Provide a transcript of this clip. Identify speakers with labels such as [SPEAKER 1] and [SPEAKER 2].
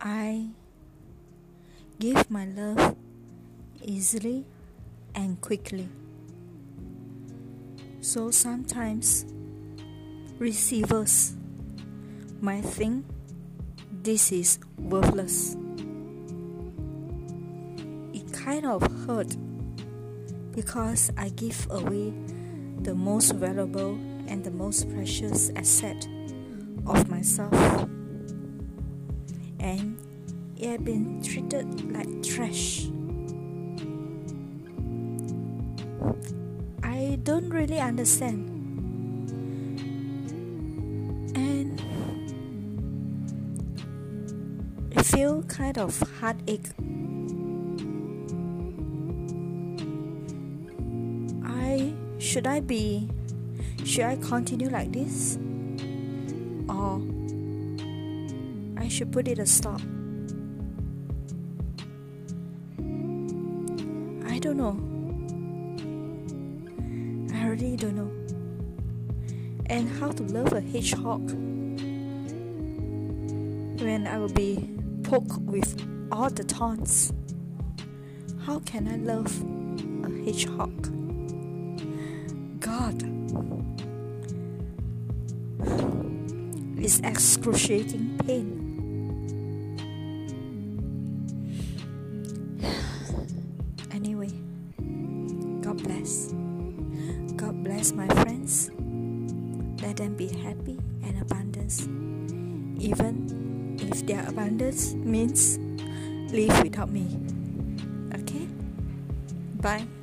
[SPEAKER 1] I give my love easily and quickly. So sometimes receivers might think this is worthless. It kind of hurt because I give away the most valuable and the most precious asset of myself. And it had been treated like trash. I don't really understand. And I feel kind of heartache. I should I be should I continue like this? Or I should put it a stop? I don't know. I really don't know. And how to love a hedgehog when I will be poked with all the taunts. How can I love a hedgehog? God. is excruciating pain. Anyway, God bless. God bless my friends. Let them be happy and abundance. Even if their abundance means live without me. Okay? Bye.